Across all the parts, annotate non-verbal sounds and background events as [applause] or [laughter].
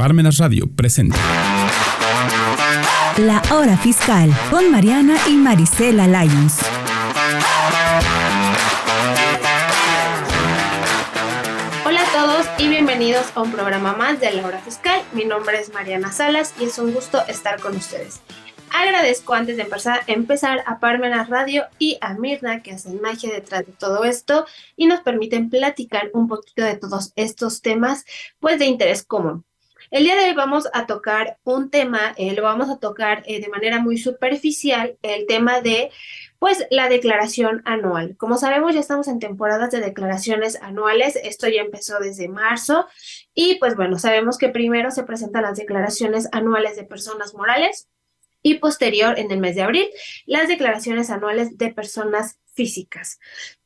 Parmenas Radio presenta. La Hora Fiscal con Mariana y Marisela Lyons. Hola a todos y bienvenidos a un programa más de La Hora Fiscal. Mi nombre es Mariana Salas y es un gusto estar con ustedes. Agradezco antes de empezar, empezar a Parmenas Radio y a Mirna que hacen magia detrás de todo esto y nos permiten platicar un poquito de todos estos temas pues de interés común. El día de hoy vamos a tocar un tema, eh, lo vamos a tocar eh, de manera muy superficial, el tema de, pues, la declaración anual. Como sabemos, ya estamos en temporadas de declaraciones anuales, esto ya empezó desde marzo y, pues, bueno, sabemos que primero se presentan las declaraciones anuales de personas morales y posterior, en el mes de abril, las declaraciones anuales de personas físicas.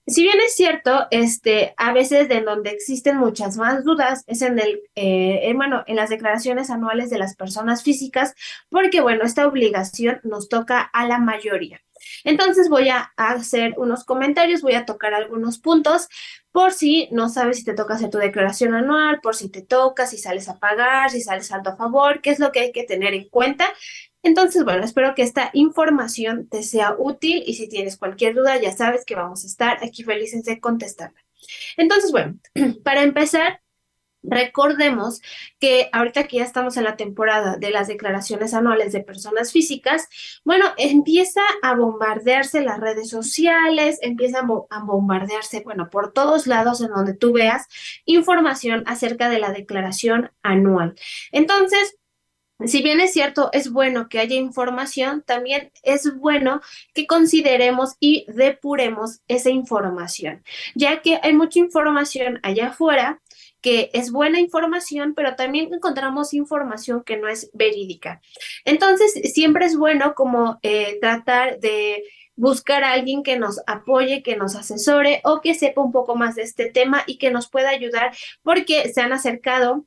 Si bien es cierto, este, a veces de donde existen muchas más dudas es en el, eh, bueno, en las declaraciones anuales de las personas físicas, porque bueno, esta obligación nos toca a la mayoría. Entonces voy a hacer unos comentarios, voy a tocar algunos puntos por si no sabes si te toca hacer tu declaración anual, por si te toca, si sales a pagar, si sales saldo a favor, qué es lo que hay que tener en cuenta entonces, bueno, espero que esta información te sea útil y si tienes cualquier duda, ya sabes que vamos a estar aquí felices de contestarla. Entonces, bueno, [clears throat] para empezar, Recordemos que ahorita que ya estamos en la temporada de las declaraciones anuales de personas físicas, bueno, empieza a bombardearse las redes sociales, empieza a bombardearse, bueno, por todos lados en donde tú veas información acerca de la declaración anual. Entonces, si bien es cierto, es bueno que haya información, también es bueno que consideremos y depuremos esa información, ya que hay mucha información allá afuera que es buena información, pero también encontramos información que no es verídica. Entonces, siempre es bueno como eh, tratar de buscar a alguien que nos apoye, que nos asesore o que sepa un poco más de este tema y que nos pueda ayudar porque se han acercado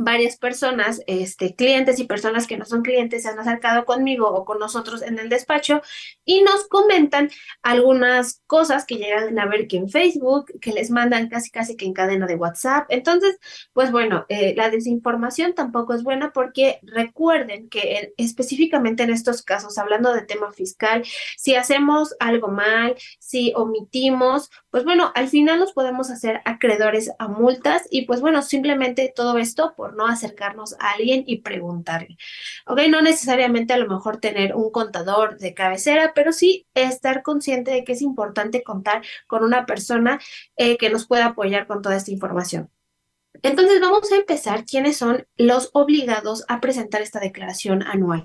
varias personas, este, clientes y personas que no son clientes, se han acercado conmigo o con nosotros en el despacho y nos comentan algunas cosas que llegan a ver que en Facebook, que les mandan casi casi que en cadena de WhatsApp. Entonces, pues bueno, eh, la desinformación tampoco es buena porque recuerden que específicamente en estos casos, hablando de tema fiscal, si hacemos algo mal, si omitimos, pues bueno, al final nos podemos hacer acreedores a multas y pues bueno, simplemente todo esto por no acercarnos a alguien y preguntarle. Ok, no necesariamente a lo mejor tener un contador de cabecera, pero sí estar consciente de que es importante contar con una persona eh, que nos pueda apoyar con toda esta información. Entonces vamos a empezar quiénes son los obligados a presentar esta declaración anual.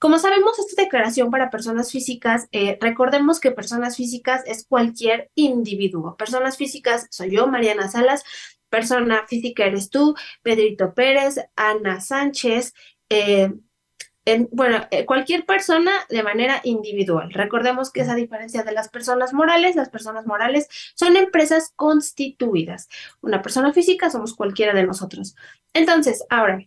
Como sabemos, esta declaración para personas físicas, eh, recordemos que personas físicas es cualquier individuo. Personas físicas soy yo, Mariana Salas, persona física eres tú, Pedrito Pérez, Ana Sánchez, eh, bueno, eh, cualquier persona de manera individual. Recordemos que esa diferencia de las personas morales, las personas morales son empresas constituidas. Una persona física somos cualquiera de nosotros. Entonces, ahora,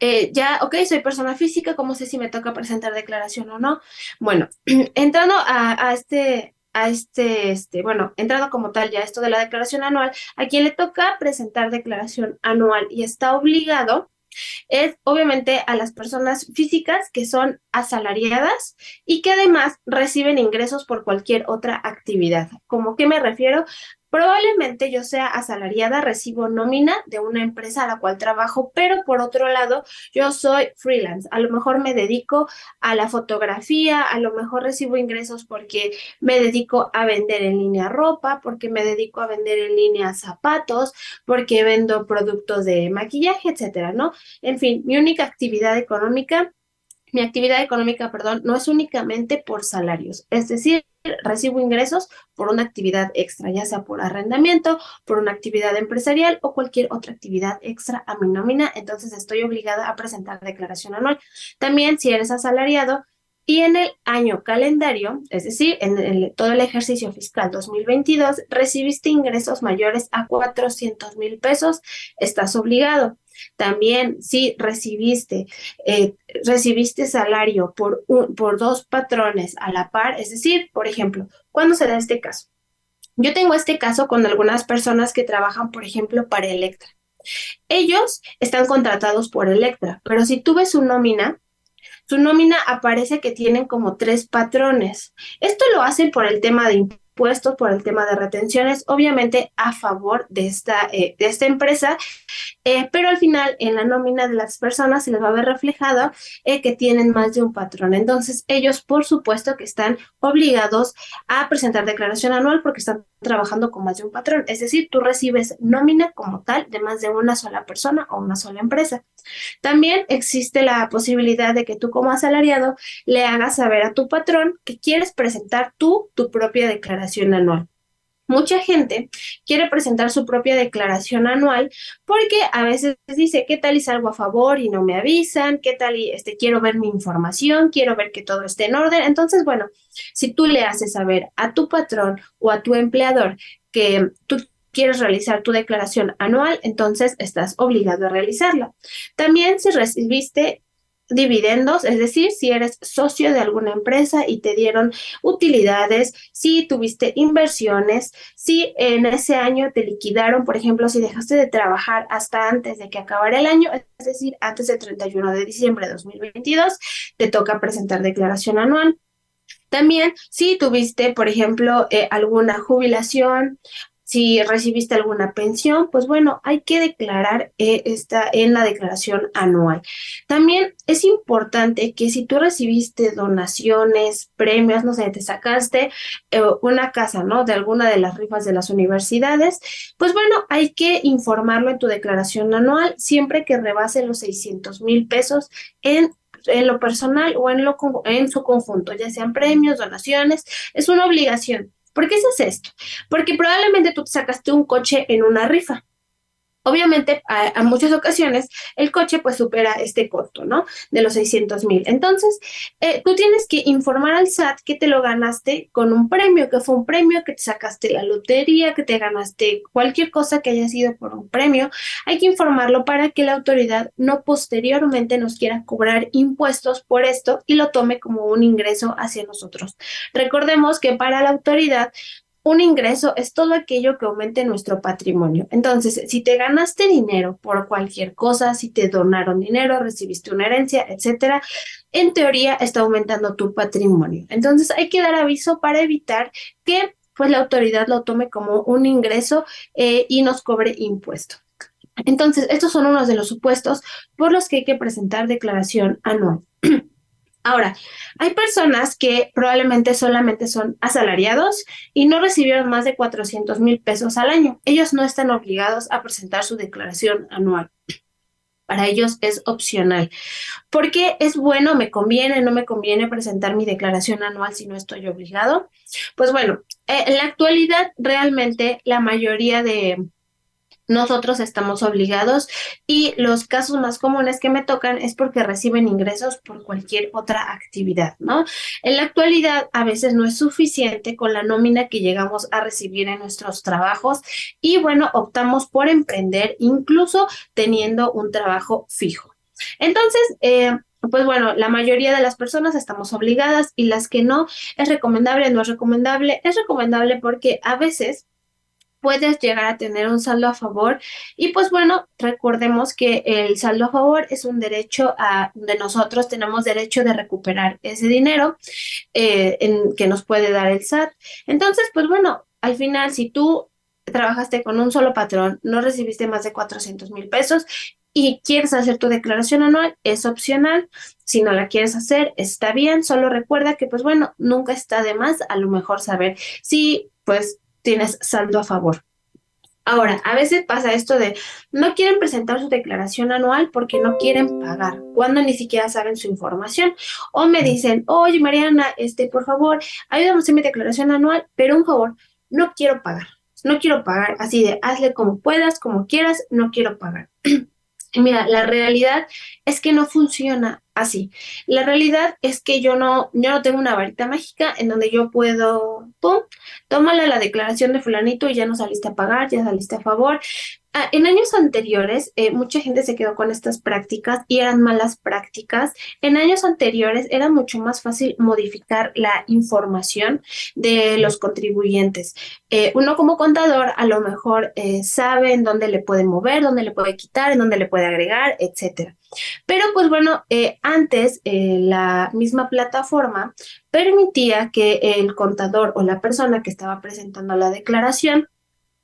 eh, ya, ok, soy persona física, ¿cómo sé si me toca presentar declaración o no? Bueno, [clears throat] entrando a, a este, a este, este, bueno, entrando como tal ya esto de la declaración anual, a quien le toca presentar declaración anual y está obligado es obviamente a las personas físicas que son asalariadas y que además reciben ingresos por cualquier otra actividad. ¿Cómo qué me refiero? Probablemente yo sea asalariada, recibo nómina de una empresa a la cual trabajo, pero por otro lado, yo soy freelance. A lo mejor me dedico a la fotografía, a lo mejor recibo ingresos porque me dedico a vender en línea ropa, porque me dedico a vender en línea zapatos, porque vendo productos de maquillaje, etcétera, ¿no? En fin, mi única actividad económica mi actividad económica, perdón, no es únicamente por salarios, es decir, recibo ingresos por una actividad extra, ya sea por arrendamiento, por una actividad empresarial o cualquier otra actividad extra a mi nómina, entonces estoy obligada a presentar declaración anual. También si eres asalariado y en el año calendario, es decir, en todo el ejercicio fiscal 2022, recibiste ingresos mayores a 400 mil pesos, estás obligado. También si recibiste, eh, recibiste salario por, por dos patrones a la par, es decir, por ejemplo, ¿cuándo se da este caso? Yo tengo este caso con algunas personas que trabajan, por ejemplo, para Electra. Ellos están contratados por Electra, pero si tú ves su nómina, su nómina aparece que tienen como tres patrones. Esto lo hacen por el tema de puestos por el tema de retenciones, obviamente a favor de esta, eh, de esta empresa, eh, pero al final en la nómina de las personas se les va a ver reflejado eh, que tienen más de un patrón. Entonces ellos, por supuesto, que están obligados a presentar declaración anual porque están trabajando con más de un patrón. Es decir, tú recibes nómina como tal de más de una sola persona o una sola empresa. También existe la posibilidad de que tú como asalariado le hagas saber a tu patrón que quieres presentar tú tu propia declaración anual. Mucha gente quiere presentar su propia declaración anual porque a veces dice, ¿qué tal y salgo a favor y no me avisan? ¿Qué tal y este, quiero ver mi información? Quiero ver que todo esté en orden. Entonces, bueno, si tú le haces saber a tu patrón o a tu empleador que tú quieres realizar tu declaración anual, entonces estás obligado a realizarla. También si recibiste dividendos, es decir, si eres socio de alguna empresa y te dieron utilidades, si tuviste inversiones, si en ese año te liquidaron, por ejemplo, si dejaste de trabajar hasta antes de que acabara el año, es decir, antes del 31 de diciembre de 2022, te toca presentar declaración anual. También, si tuviste, por ejemplo, eh, alguna jubilación, si recibiste alguna pensión, pues bueno, hay que declarar eh, esta en la declaración anual. También es importante que si tú recibiste donaciones, premios, no sé, te sacaste eh, una casa, ¿no? De alguna de las rifas de las universidades, pues bueno, hay que informarlo en tu declaración anual siempre que rebase los 600 mil pesos en en lo personal o en, lo, en su conjunto, ya sean premios, donaciones, es una obligación. ¿Por qué haces esto? Porque probablemente tú te sacaste un coche en una rifa. Obviamente, a, muchas ocasiones el coche pues supera este costo, ¿no? De los 600 mil. Entonces, eh, tú tienes que informar al SAT que te lo ganaste con un premio, que fue un premio, que te sacaste la lotería, que te ganaste cualquier cosa que haya sido por un premio. Hay que informarlo para que la autoridad no posteriormente nos quiera cobrar impuestos por esto y lo tome como un ingreso hacia nosotros. Recordemos que para la autoridad un ingreso es todo aquello que aumente nuestro patrimonio. Entonces, si te ganaste dinero por cualquier cosa, si te donaron dinero, recibiste una herencia, etcétera, en teoría está aumentando tu patrimonio. Entonces, hay que dar aviso para evitar que pues la autoridad lo tome como un ingreso eh, y nos cobre impuesto. Entonces, estos son unos de los supuestos por los que hay que presentar declaración anual. [clears throat] Ahora, hay personas que probablemente solamente son asalariados y no recibieron más de 400 mil pesos al año. Ellos no están obligados a presentar su declaración anual. Para ellos es opcional. ¿Por qué es bueno, me conviene, no me conviene presentar mi declaración anual si no estoy obligado? Pues bueno, eh, en la actualidad realmente la mayoría de, nosotros estamos obligados y los casos más comunes que me tocan es porque reciben ingresos por cualquier otra actividad, ¿no? En la actualidad a veces no es suficiente con la nómina que llegamos a recibir en nuestros trabajos y bueno, optamos por emprender incluso teniendo un trabajo fijo. Entonces, eh, pues bueno, la mayoría de las personas estamos obligadas y las que no, es recomendable, no es recomendable, es recomendable porque a veces puedes llegar a tener un saldo a favor. Y pues bueno, recordemos que el saldo a favor es un derecho a, de nosotros tenemos derecho de recuperar ese dinero eh, que nos puede dar el SAT. Entonces, pues bueno, al final, si tú trabajaste con un solo patrón, no recibiste más de 400 mil pesos y quieres hacer tu declaración anual, es opcional. Si no la quieres hacer, está bien. Solo recuerda que, pues bueno, nunca está de más a lo mejor saber si, pues, tienes saldo a favor. Ahora, a veces pasa esto de no quieren presentar su declaración anual porque no quieren pagar, cuando ni siquiera saben su información. O me dicen, oye Mariana, este, por favor, ayúdame a hacer mi declaración anual, pero un favor, no quiero pagar. No quiero pagar así de hazle como puedas, como quieras, no quiero pagar. [clears throat] Mira, la realidad es que no funciona así. La realidad es que yo no, yo no tengo una varita mágica en donde yo puedo, pum, tómale la declaración de fulanito y ya no saliste a pagar, ya saliste a favor. Ah, en años anteriores, eh, mucha gente se quedó con estas prácticas y eran malas prácticas. En años anteriores era mucho más fácil modificar la información de los contribuyentes. Eh, uno como contador a lo mejor eh, sabe en dónde le puede mover, dónde le puede quitar, en dónde le puede agregar, etcétera. Pero pues bueno, antes la misma plataforma permitía que el contador o la persona que estaba presentando la declaración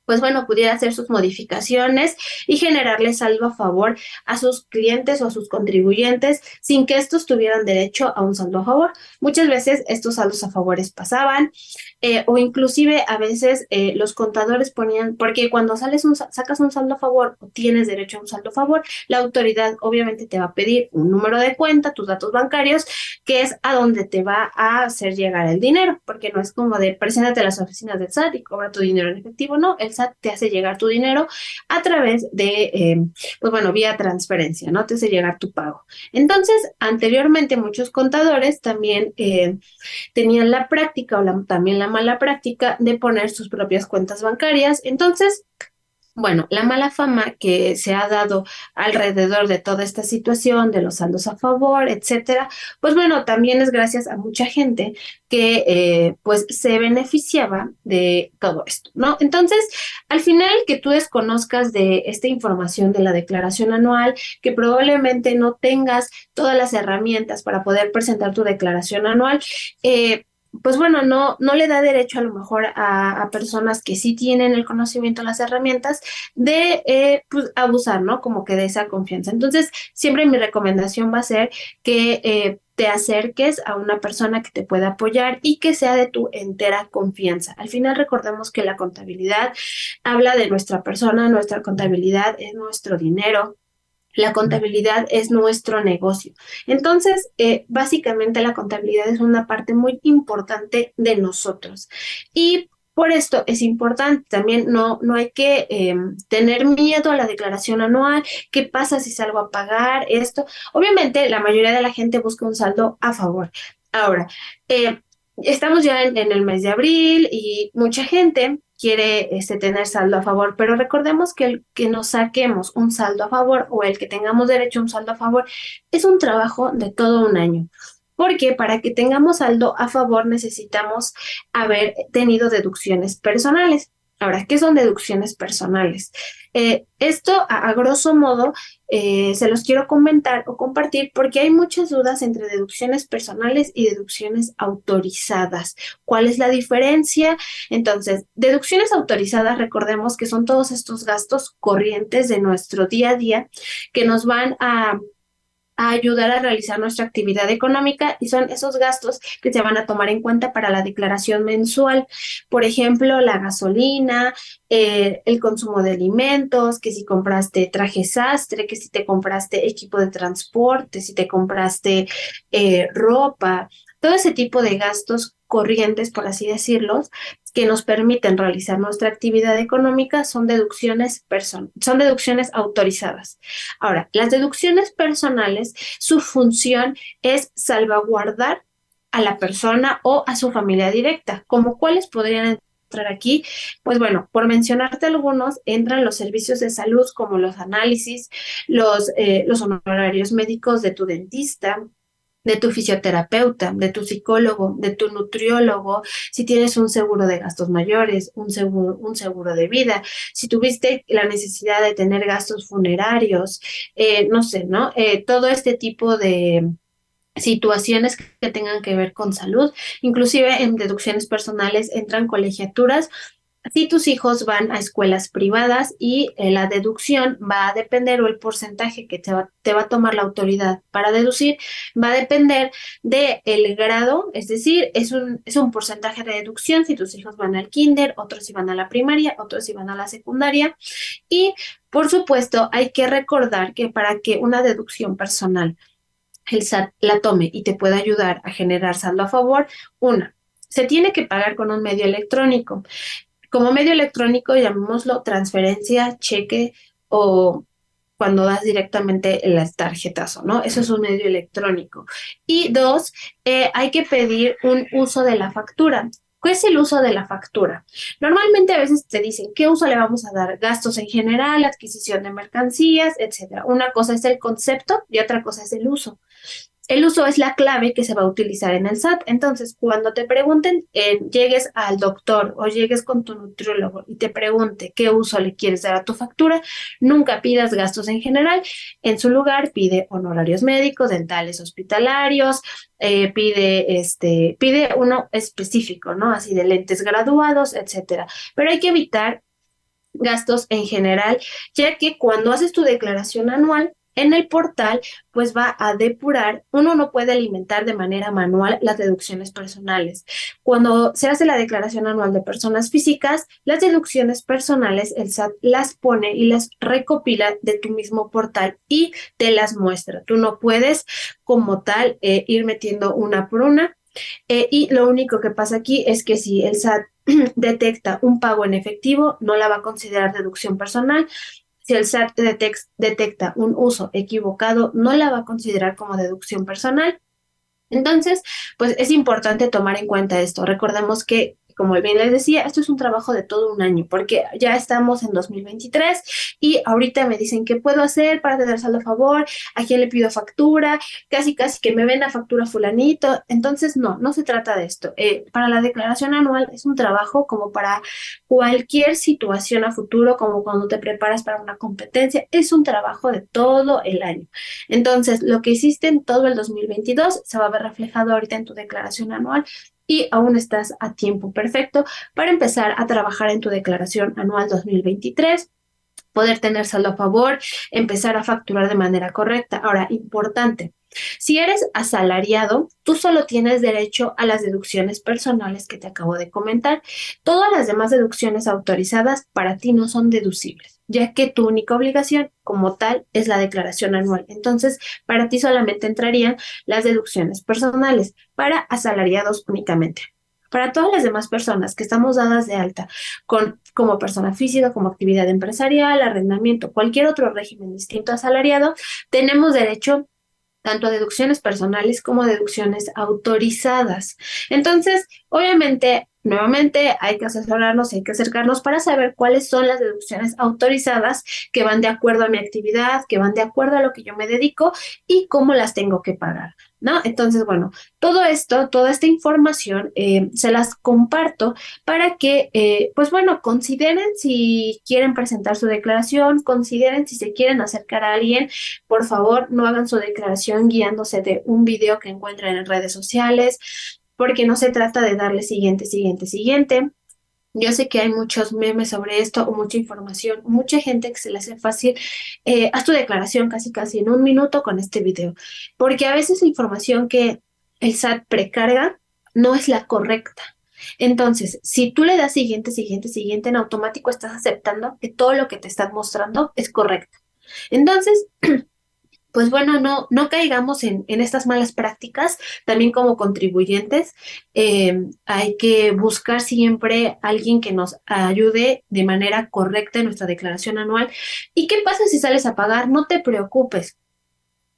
pues bueno, pudiera hacer sus modificaciones y generarle saldo a favor a sus clientes o a sus contribuyentes sin que estos tuvieran derecho a un saldo a favor. Muchas veces estos saldos a favores pasaban eh, o inclusive a veces eh, los contadores ponían, porque cuando sales un, sacas un saldo a favor o tienes derecho a un saldo a favor, la autoridad obviamente te va a pedir un número de cuenta, tus datos bancarios, que es a donde te va a hacer llegar el dinero, porque no es como de preséntate a las oficinas del SAT y cobra tu dinero en efectivo, no, el Te hace llegar tu dinero a través de, eh, pues bueno, vía transferencia, ¿no? Te hace llegar tu pago. Entonces, anteriormente muchos contadores también tenían la práctica o también la mala práctica de poner sus propias cuentas bancarias. Entonces, bueno, la mala fama que se ha dado alrededor de toda esta situación, de los saldos a favor, etcétera, pues bueno, también es gracias a mucha gente que eh, pues se beneficiaba de todo esto, ¿no? Entonces, al final que tú desconozcas de esta información de la declaración anual, que probablemente no tengas todas las herramientas para poder presentar tu declaración anual, eh, pues bueno, no, no le da derecho a lo mejor a, personas que sí tienen el conocimiento, las herramientas, de eh, pues, abusar, ¿no? Como que de esa confianza. Entonces, siempre mi recomendación va a ser que eh, te acerques a una persona que te pueda apoyar y que sea de tu entera confianza. Al final recordemos que la contabilidad habla de nuestra persona, nuestra contabilidad es nuestro dinero, la contabilidad es nuestro negocio. Entonces, eh, básicamente la contabilidad es una parte muy importante de nosotros. Y por esto es importante también, no, no hay que em, tener miedo a la declaración anual, qué pasa si salgo a pagar esto. Obviamente la mayoría de la gente busca un saldo a favor. Ahora, eh, estamos ya en, el mes de abril y mucha gente quiere este, tener saldo a favor, pero recordemos que el que nos saquemos un saldo a favor o el que tengamos derecho a un saldo a favor es un trabajo de todo un año. Porque para que tengamos saldo a favor necesitamos haber tenido deducciones personales. Ahora, ¿qué son deducciones personales? Eh, esto, a, grosso modo, eh, se los quiero comentar o compartir porque hay muchas dudas entre deducciones personales y deducciones autorizadas. ¿Cuál es la diferencia? Entonces, deducciones autorizadas, recordemos que son todos estos gastos corrientes de nuestro día a día que nos van a a ayudar a realizar nuestra actividad económica y son esos gastos que se van a tomar en cuenta para la declaración mensual. Por ejemplo, la gasolina, eh, el consumo de alimentos, que si compraste traje sastre, que si te compraste equipo de transporte, si te compraste eh, ropa, todo ese tipo de gastos corrientes, por así decirlos, que nos permiten realizar nuestra actividad económica son deducciones, son deducciones autorizadas. Ahora, las deducciones personales, su función es salvaguardar a la persona o a su familia directa, como cuáles podrían entrar aquí, pues bueno, por mencionarte algunos, entran los servicios de salud como los análisis, los, eh, los honorarios médicos de tu dentista, de tu fisioterapeuta, de tu psicólogo, de tu nutriólogo, si tienes un seguro de gastos mayores, un seguro, un seguro de vida, si tuviste la necesidad de tener gastos funerarios, eh, no sé, ¿no? Eh, todo este tipo de situaciones que tengan que ver con salud, inclusive en deducciones personales entran colegiaturas si tus hijos van a escuelas privadas y eh, la deducción va a depender o el porcentaje que te va, te va, a tomar la autoridad para deducir va a depender del el grado, es decir, es un, es un porcentaje de deducción si tus hijos van al kinder, otros si van a la primaria, otros si van a la secundaria y por supuesto hay que recordar que para que una deducción personal el SAT la tome y te pueda ayudar a generar saldo a favor, una, se tiene que pagar con un medio electrónico. Como medio electrónico, llamémoslo transferencia, cheque o cuando das directamente el tarjetazo, ¿no? Eso es un medio electrónico. Y dos, eh, hay que pedir un uso de la factura. ¿Qué es el uso de la factura? Normalmente a veces te dicen qué uso le vamos a dar, gastos en general, adquisición de mercancías, etcétera. Una cosa es el concepto y otra cosa es el uso. El uso es la clave que se va a utilizar en el SAT. Entonces, cuando te pregunten, llegues al doctor o llegues con tu nutriólogo y te pregunte qué uso le quieres dar a tu factura, nunca pidas gastos en general. En su lugar, pide honorarios médicos, dentales, hospitalarios, eh, pide este, pide uno específico, ¿no? Así de lentes graduados, etcétera. Pero hay que evitar gastos en general, ya que cuando haces tu declaración anual, en el portal, pues va a depurar, uno no puede alimentar de manera manual las deducciones personales. Cuando se hace la declaración anual de personas físicas, las deducciones personales, el SAT las pone y las recopila de tu mismo portal y te las muestra. Tú no puedes como tal eh, ir metiendo una por una. Eh, y lo único que pasa aquí es que si el SAT [clears throat] detecta un pago en efectivo, no la va a considerar deducción personal si el SAT detecta un uso equivocado, no la va a considerar como deducción personal. Entonces, pues es importante tomar en cuenta esto. Recordemos que como bien les decía, esto es un trabajo de todo un año, porque ya estamos en 2023 y ahorita me dicen qué puedo hacer para tener saldo a favor, a quién le pido factura, casi casi que me venda factura fulanito. Entonces, no, no se trata de esto. Eh, para la declaración anual es un trabajo como para cualquier situación a futuro, como cuando te preparas para una competencia, es un trabajo de todo el año. Entonces, lo que hiciste en todo el 2022 se va a ver reflejado ahorita en tu declaración anual y aún estás a tiempo perfecto para empezar a trabajar en tu declaración anual 2023 poder tener saldo a favor, empezar a facturar de manera correcta. Ahora, importante, si eres asalariado, tú solo tienes derecho a las deducciones personales que te acabo de comentar. Todas las demás deducciones autorizadas para ti no son deducibles, ya que tu única obligación como tal es la declaración anual. Entonces, para ti solamente entrarían las deducciones personales para asalariados únicamente. Para todas las demás personas que estamos dadas de alta con, como persona física, como actividad empresarial, arrendamiento, cualquier otro régimen distinto a asalariado, tenemos derecho tanto a deducciones personales como a deducciones autorizadas. Entonces, obviamente, nuevamente hay que asesorarnos, hay que acercarnos para saber cuáles son las deducciones autorizadas que van de acuerdo a mi actividad, que van de acuerdo a lo que yo me dedico y cómo las tengo que pagar. ¿no? Entonces, bueno, todo esto, toda esta información eh, se las comparto para que, eh, pues bueno, consideren si quieren presentar su declaración, consideren si se quieren acercar a alguien, por favor, no hagan su declaración guiándose de un video que encuentren en redes sociales, porque no se trata de darle siguiente, siguiente, siguiente. Yo sé que hay muchos memes sobre esto o mucha información, mucha gente que se le hace fácil. Eh, haz tu declaración casi casi en un minuto con este video, porque a veces la información que el SAT precarga no es la correcta. Entonces, si tú le das siguiente, siguiente, siguiente, en automático estás aceptando que todo lo que te están mostrando es correcto. Entonces, [clears throat] pues bueno, no, no caigamos en, estas malas prácticas. También como contribuyentes eh, hay que buscar siempre alguien que nos ayude de manera correcta en nuestra declaración anual. ¿Y qué pasa si sales a pagar? No te preocupes.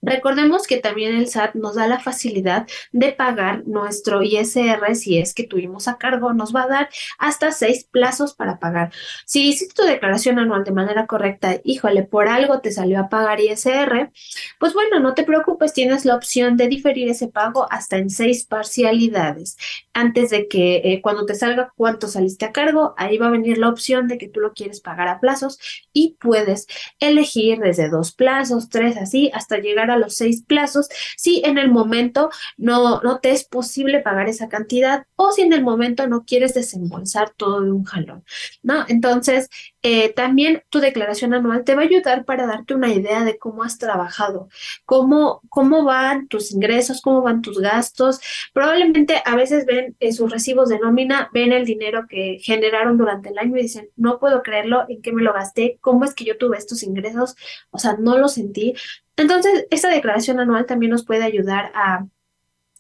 Recordemos que también el SAT nos da la facilidad de pagar nuestro ISR si es que tuvimos a cargo, nos va a dar hasta seis plazos para pagar. Si hiciste tu declaración anual de manera correcta, híjole, por algo te salió a pagar ISR, pues bueno, no te preocupes, tienes la opción de diferir ese pago hasta en seis parcialidades. Antes de que eh, cuando te salga cuánto saliste a cargo, ahí va a venir la opción de que tú lo quieres pagar a plazos y puedes elegir desde dos plazos, tres, así, hasta llegar a los seis plazos si en el momento no, no te es posible pagar esa cantidad o si en el momento no quieres desembolsar todo de un jalón, ¿no? Entonces, eh, también tu declaración anual te va a ayudar para darte una idea de cómo has trabajado, cómo, cómo van tus ingresos, cómo van tus gastos. Probablemente a veces ven eh, sus recibos de nómina, ven el dinero que generaron durante el año y dicen, no puedo creerlo, en qué me lo gasté, cómo es que yo tuve estos ingresos, o sea, no lo sentí. Entonces, esta declaración anual también nos puede ayudar a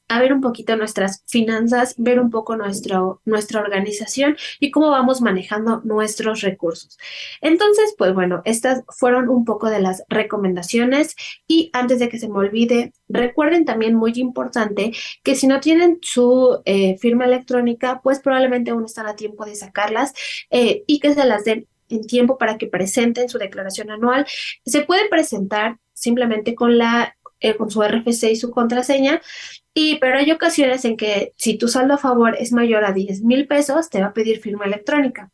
a ver un poquito nuestras finanzas, ver un poco nuestro, nuestra organización y cómo vamos manejando nuestros recursos. Entonces, pues bueno, estas fueron un poco de las recomendaciones y antes de que se me olvide, recuerden también muy importante que si no tienen su eh, firma electrónica, pues probablemente aún están a tiempo de sacarlas eh, y que se las den en tiempo para que presenten su declaración anual. Se puede presentar simplemente con la eh, con su RFC y su contraseña. Y, pero hay ocasiones en que si tu saldo a favor es mayor a 10 mil pesos, te va a pedir firma electrónica.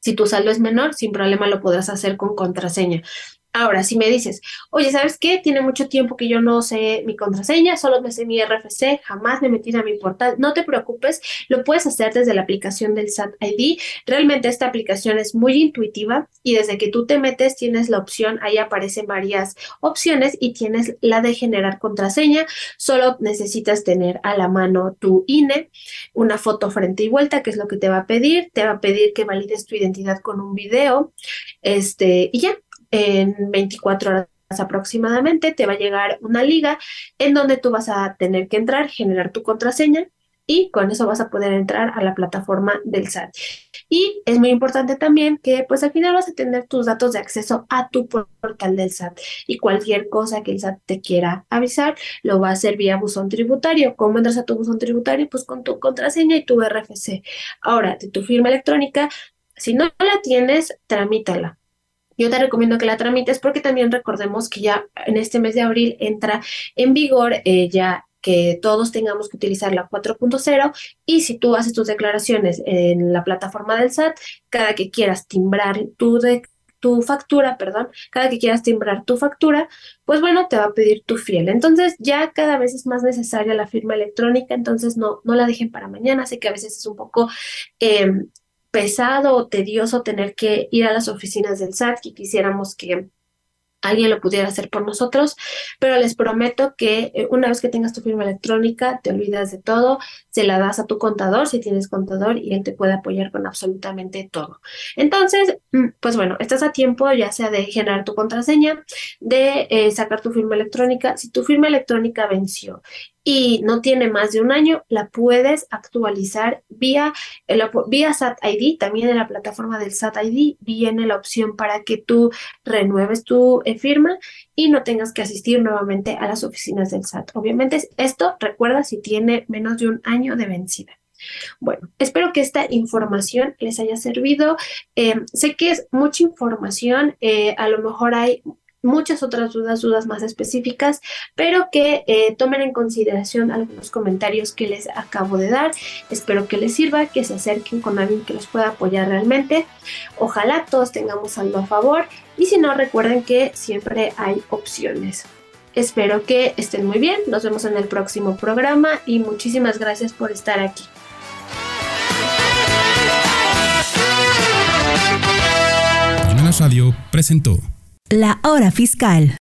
Si tu saldo es menor, sin problema lo podrás hacer con contraseña. Ahora, si me dices, oye, ¿sabes qué? Tiene mucho tiempo que yo no sé mi contraseña, solo me sé mi RFC, jamás me metí a mi portal. No te preocupes, lo puedes hacer desde la aplicación del SAT ID. Realmente esta aplicación es muy intuitiva y desde que tú te metes tienes la opción, ahí aparecen varias opciones y tienes la de generar contraseña. Solo necesitas tener a la mano tu INE, una foto frente y vuelta, que es lo que te va a pedir. Te va a pedir que valides tu identidad con un video. Este, y ya, en 24 horas aproximadamente te va a llegar una liga en donde tú vas a tener que entrar, generar tu contraseña y con eso vas a poder entrar a la plataforma del SAT. Y es muy importante también que pues al final vas a tener tus datos de acceso a tu portal del SAT y cualquier cosa que el SAT te quiera avisar lo va a hacer vía buzón tributario. ¿Cómo entras a tu buzón tributario? Pues con tu contraseña y tu RFC. Ahora, de tu firma electrónica, si no la tienes, tramítala yo te recomiendo que la tramites porque también recordemos que ya en este mes de abril entra en vigor eh, ya que todos tengamos que utilizar la 4.0 y si tú haces tus declaraciones en la plataforma del SAT, cada que quieras timbrar tu, tu factura, perdón, cada que quieras timbrar tu factura, pues bueno, te va a pedir tu fiel. Entonces ya cada vez es más necesaria la firma electrónica, entonces no, no la dejen para mañana, sé que a veces es un poco em, pesado o tedioso tener que ir a las oficinas del SAT, que quisiéramos que alguien lo pudiera hacer por nosotros, pero les prometo que eh, una vez que tengas tu firma electrónica, te olvidas de todo, se la das a tu contador si tienes contador y él te puede apoyar con absolutamente todo. Entonces, mm, pues bueno, estás a tiempo ya sea de generar tu contraseña, de eh, sacar tu firma electrónica. Si tu firma electrónica venció y no tiene más de un año, la puedes actualizar vía, vía SAT ID, también en la plataforma del SAT ID viene la opción para que tú renueves tu eh, firma y no tengas que asistir nuevamente a las oficinas del SAT. Obviamente esto, recuerda, si tiene menos de un año de vencida. Bueno, espero que esta información les haya servido. Eh, sé que es mucha información, eh, a lo mejor hay muchas otras dudas, dudas más específicas, pero que eh, tomen en consideración algunos comentarios que les acabo de dar. Espero que les sirva, que se acerquen con alguien que los pueda apoyar realmente. Ojalá todos tengamos algo a favor y si no, recuerden que siempre hay opciones. Espero que estén muy bien, nos vemos en el próximo programa y muchísimas gracias por estar aquí. Radio presentó la hora fiscal.